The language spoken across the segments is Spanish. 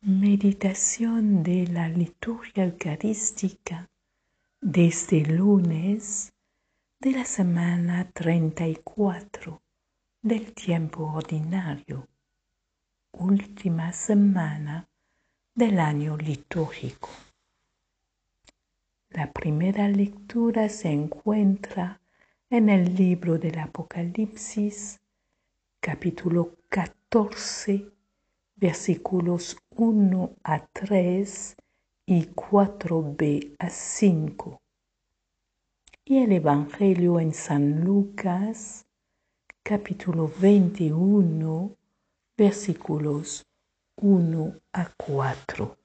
Meditación de la liturgia eucarística desde lunes de la semana 34 del tiempo ordinario, última semana del año litúrgico. La primera lectura se encuentra en el libro del Apocalipsis, capítulo 14, versículos 1 a 3 y 4b a 5. Y el Evangelio en San Lucas, capítulo 21, versículos 1 a 4.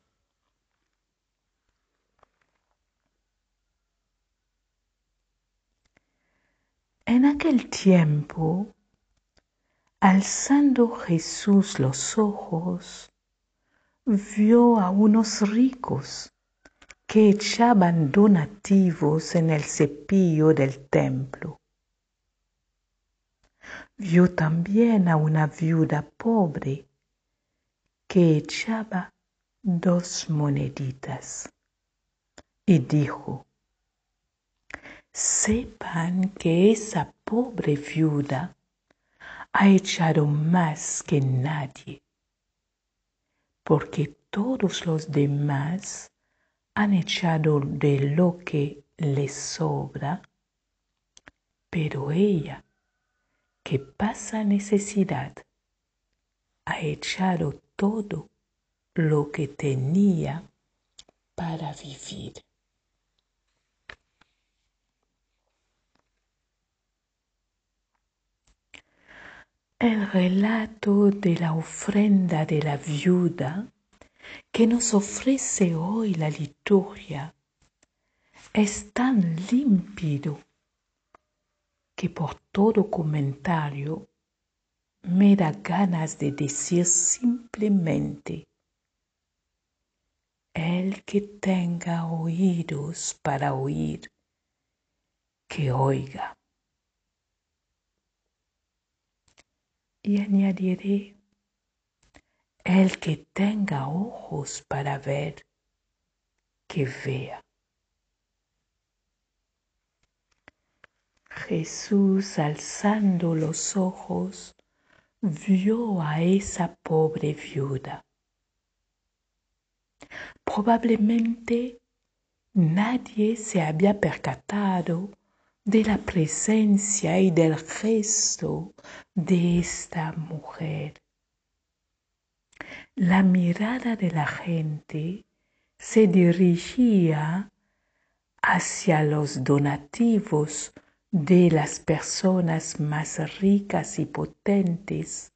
En aquel tiempo, alzando Jesús los ojos, vio a unos ricos que echaban donativos en el cepillo del templo. Vio también a una viuda pobre que echaba dos moneditas y dijo, sepan que esa pobre viuda ha echado más que nadie, porque todos los demás han echado de lo que les sobra, pero ella, que pasa necesidad, ha echado todo lo que tenía para vivir. El relato de la ofrenda de la viuda que nos ofrece hoy la liturgia es tan límpido que por todo comentario me da ganas de decir simplemente, el que tenga oídos para oír, que oiga. Y añadiré, el que tenga ojos para ver, que vea. Jesús alzando los ojos vio a esa pobre viuda. Probablemente nadie se había percatado de la presencia y del gesto de esta mujer. La mirada de la gente se dirigía hacia los donativos de las personas más ricas y potentes,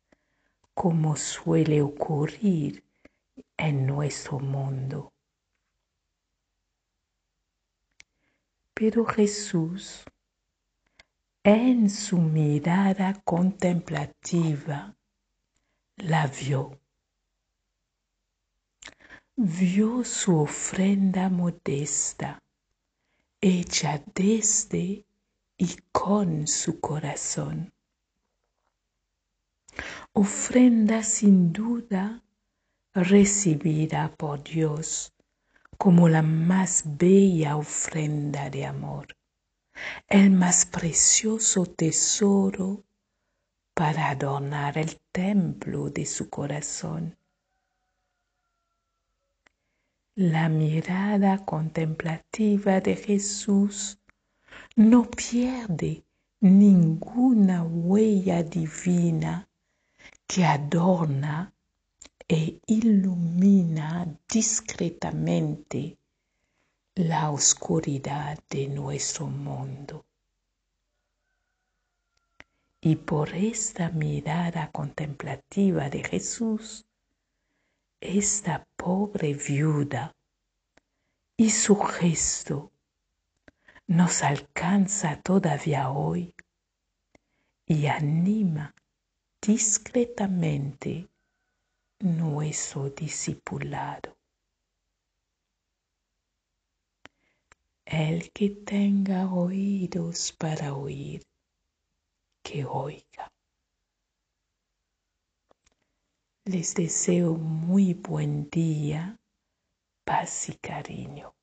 como suele ocurrir en nuestro mundo. Pero Jesús, en su mirada contemplativa, la vio. Vio su ofrenda modesta, hecha desde y con su corazón. Ofrenda sin duda recibida por Dios como la más bella ofrenda de amor, el más precioso tesoro para adornar el templo de su corazón. La mirada contemplativa de Jesús no pierde ninguna huella divina que adorna e ilumina discretamente la oscuridad de nuestro mundo. Y por esta mirada contemplativa de Jesús, esta pobre viuda y su gesto nos alcanza todavía hoy y anima discretamente nuestro discipulado. El que tenga oídos para oír, que oiga. Les deseo muy buen día, paz y cariño.